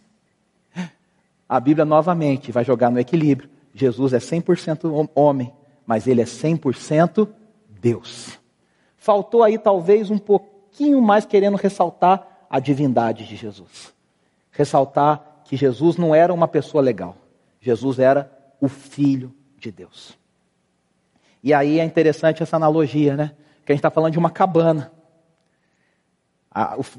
A Bíblia novamente vai jogar no equilíbrio. Jesus é 100% homem, mas ele é 100% Deus. Faltou aí talvez um pouquinho mais querendo ressaltar a divindade de Jesus. Ressaltar que Jesus não era uma pessoa legal. Jesus era o filho de Deus. E aí é interessante essa analogia, né? Que a gente está falando de uma cabana.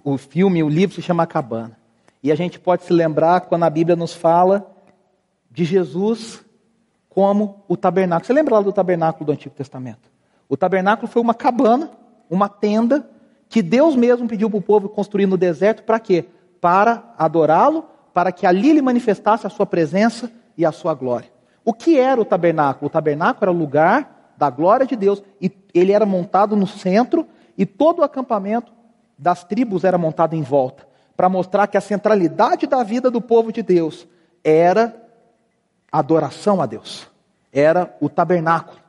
o, o filme, o livro se chama Cabana. E a gente pode se lembrar quando a Bíblia nos fala de Jesus como o tabernáculo. Você lembra lá do tabernáculo do Antigo Testamento? O tabernáculo foi uma cabana, uma tenda, que Deus mesmo pediu para o povo construir no deserto para quê? Para adorá-lo, para que ali ele manifestasse a sua presença e a sua glória. O que era o tabernáculo? O tabernáculo era o lugar da glória de Deus e ele era montado no centro e todo o acampamento das tribos era montado em volta para mostrar que a centralidade da vida do povo de Deus era a adoração a Deus, era o tabernáculo.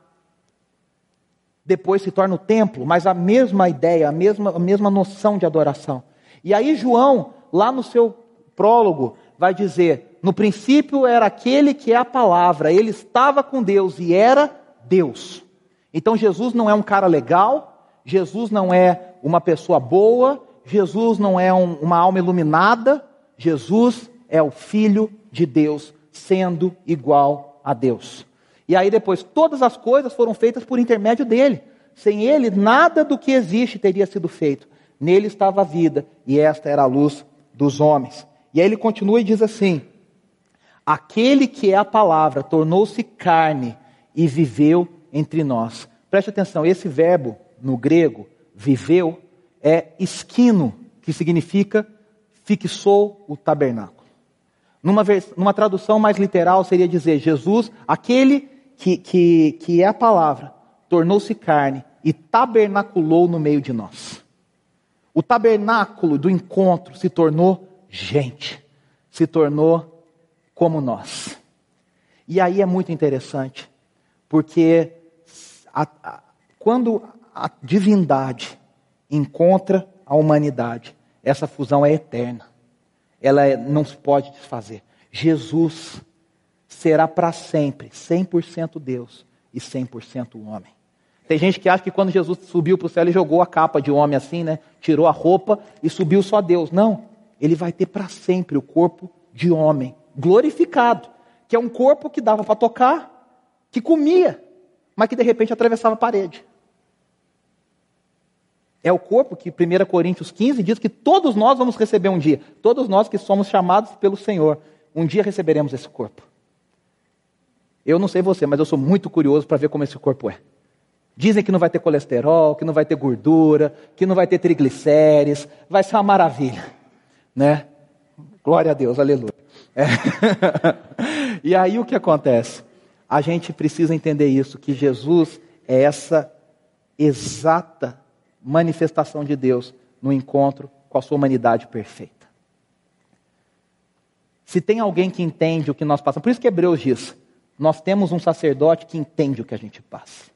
Depois se torna o templo, mas a mesma ideia, a mesma, a mesma noção de adoração. E aí, João, lá no seu prólogo, vai dizer: no princípio era aquele que é a palavra, ele estava com Deus e era Deus. Então Jesus não é um cara legal, Jesus não é uma pessoa boa, Jesus não é um, uma alma iluminada, Jesus é o Filho de Deus, sendo igual a Deus. E aí depois, todas as coisas foram feitas por intermédio dele. Sem ele, nada do que existe teria sido feito. Nele estava a vida, e esta era a luz dos homens. E aí ele continua e diz assim: Aquele que é a palavra tornou-se carne e viveu entre nós. Preste atenção, esse verbo no grego, viveu, é esquino, que significa fixou o tabernáculo. Numa, numa tradução mais literal seria dizer: Jesus, aquele que, que, que é a palavra, tornou-se carne e tabernaculou no meio de nós. O tabernáculo do encontro se tornou gente, se tornou como nós. E aí é muito interessante, porque a, a, quando a divindade encontra a humanidade. Essa fusão é eterna. Ela é, não se pode desfazer. Jesus será para sempre 100% Deus e 100% homem. Tem gente que acha que quando Jesus subiu para o céu, ele jogou a capa de homem assim, né? Tirou a roupa e subiu só Deus. Não. Ele vai ter para sempre o corpo de homem, glorificado, que é um corpo que dava para tocar, que comia, mas que de repente atravessava a parede. É o corpo que 1 Coríntios 15 diz que todos nós vamos receber um dia. Todos nós que somos chamados pelo Senhor, um dia receberemos esse corpo. Eu não sei você, mas eu sou muito curioso para ver como esse corpo é. Dizem que não vai ter colesterol, que não vai ter gordura, que não vai ter triglicérides, vai ser uma maravilha, né? Glória a Deus, aleluia. É. e aí o que acontece? A gente precisa entender isso, que Jesus é essa exata manifestação de Deus no encontro com a sua humanidade perfeita. Se tem alguém que entende o que nós passamos, por isso que Hebreus diz: nós temos um sacerdote que entende o que a gente passa.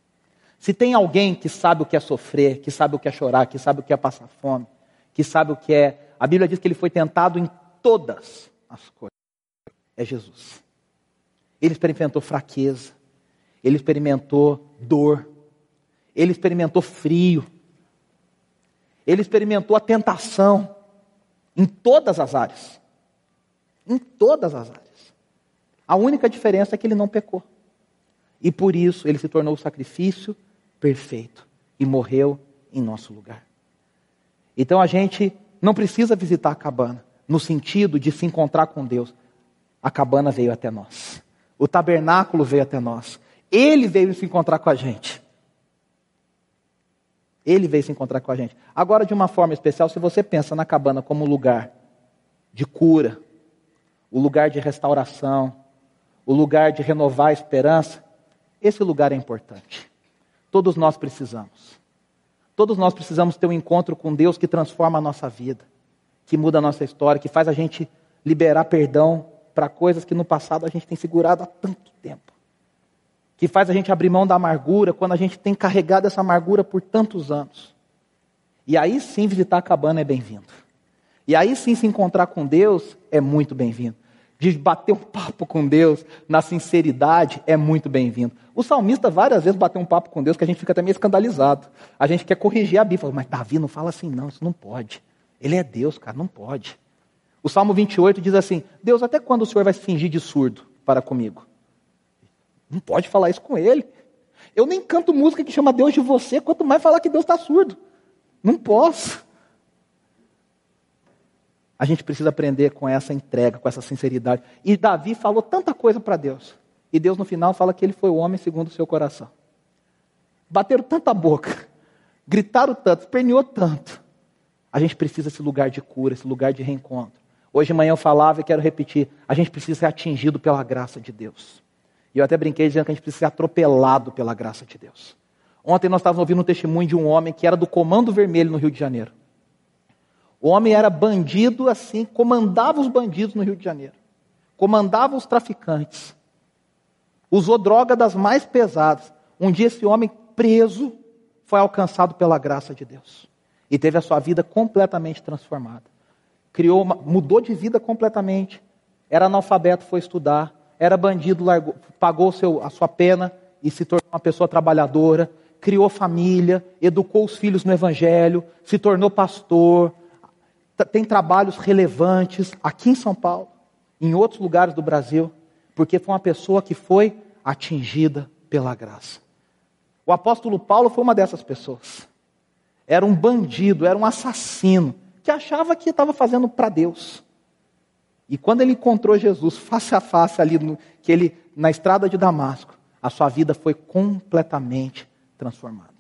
Se tem alguém que sabe o que é sofrer, que sabe o que é chorar, que sabe o que é passar fome, que sabe o que é. A Bíblia diz que ele foi tentado em todas as coisas. É Jesus. Ele experimentou fraqueza, ele experimentou dor, ele experimentou frio, ele experimentou a tentação em todas as áreas. Em todas as áreas. A única diferença é que ele não pecou. E por isso ele se tornou o sacrifício perfeito e morreu em nosso lugar. Então a gente não precisa visitar a cabana no sentido de se encontrar com Deus. A cabana veio até nós. O tabernáculo veio até nós. Ele veio se encontrar com a gente. Ele veio se encontrar com a gente. Agora, de uma forma especial, se você pensa na cabana como lugar de cura, o lugar de restauração, o lugar de renovar a esperança, esse lugar é importante. Todos nós precisamos. Todos nós precisamos ter um encontro com Deus que transforma a nossa vida, que muda a nossa história, que faz a gente liberar perdão para coisas que no passado a gente tem segurado há tanto tempo. que faz a gente abrir mão da amargura quando a gente tem carregado essa amargura por tantos anos. E aí sim visitar a cabana é bem-vindo. E aí sim se encontrar com Deus é muito bem-vindo. De bater um papo com Deus na sinceridade é muito bem-vindo. O salmista várias vezes bateu um papo com Deus que a gente fica até meio escandalizado. A gente quer corrigir a Bíblia, mas Davi não fala assim não, isso não pode. Ele é Deus, cara, não pode. O Salmo 28 diz assim: Deus, até quando o Senhor vai se fingir de surdo para comigo? Não pode falar isso com ele. Eu nem canto música que chama Deus de você, quanto mais falar que Deus está surdo. Não posso. A gente precisa aprender com essa entrega, com essa sinceridade. E Davi falou tanta coisa para Deus. E Deus no final fala que ele foi o homem segundo o seu coração. Bateram tanta boca, gritaram tanto, esperneou tanto. A gente precisa desse lugar de cura, esse lugar de reencontro. Hoje de manhã eu falava e quero repetir: a gente precisa ser atingido pela graça de Deus. E eu até brinquei dizendo que a gente precisa ser atropelado pela graça de Deus. Ontem nós estávamos ouvindo um testemunho de um homem que era do Comando Vermelho no Rio de Janeiro. O homem era bandido assim, comandava os bandidos no Rio de Janeiro, comandava os traficantes, usou droga das mais pesadas. Um dia esse homem preso foi alcançado pela graça de Deus e teve a sua vida completamente transformada. Criou, uma, mudou de vida completamente. Era analfabeto, foi estudar era bandido, largou, pagou seu, a sua pena e se tornou uma pessoa trabalhadora, criou família, educou os filhos no Evangelho, se tornou pastor, tem trabalhos relevantes aqui em São Paulo, em outros lugares do Brasil, porque foi uma pessoa que foi atingida pela graça. O apóstolo Paulo foi uma dessas pessoas. Era um bandido, era um assassino, que achava que estava fazendo para Deus. E quando ele encontrou Jesus face a face ali no, que ele na estrada de Damasco, a sua vida foi completamente transformada.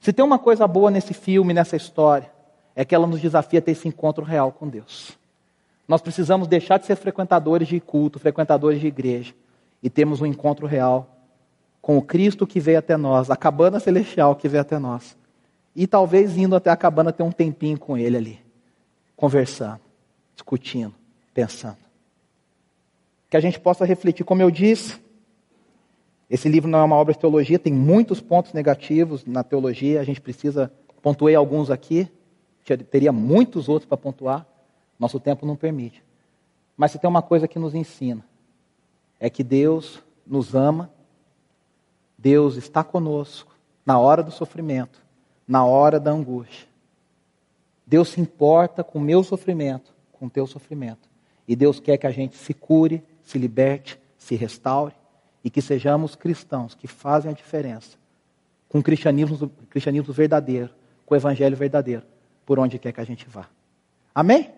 Se tem uma coisa boa nesse filme, nessa história, é que ela nos desafia a ter esse encontro real com Deus. Nós precisamos deixar de ser frequentadores de culto, frequentadores de igreja, e temos um encontro real com o Cristo que veio até nós, a cabana celestial que veio até nós. E talvez indo até a cabana ter um tempinho com ele ali, conversando, discutindo pensando. Que a gente possa refletir, como eu disse, esse livro não é uma obra de teologia, tem muitos pontos negativos na teologia, a gente precisa, pontuei alguns aqui, teria muitos outros para pontuar, nosso tempo não permite. Mas se tem uma coisa que nos ensina, é que Deus nos ama, Deus está conosco na hora do sofrimento, na hora da angústia. Deus se importa com o meu sofrimento, com o teu sofrimento. E Deus quer que a gente se cure, se liberte, se restaure e que sejamos cristãos que fazem a diferença com o cristianismo, cristianismo verdadeiro, com o evangelho verdadeiro, por onde quer que a gente vá. Amém?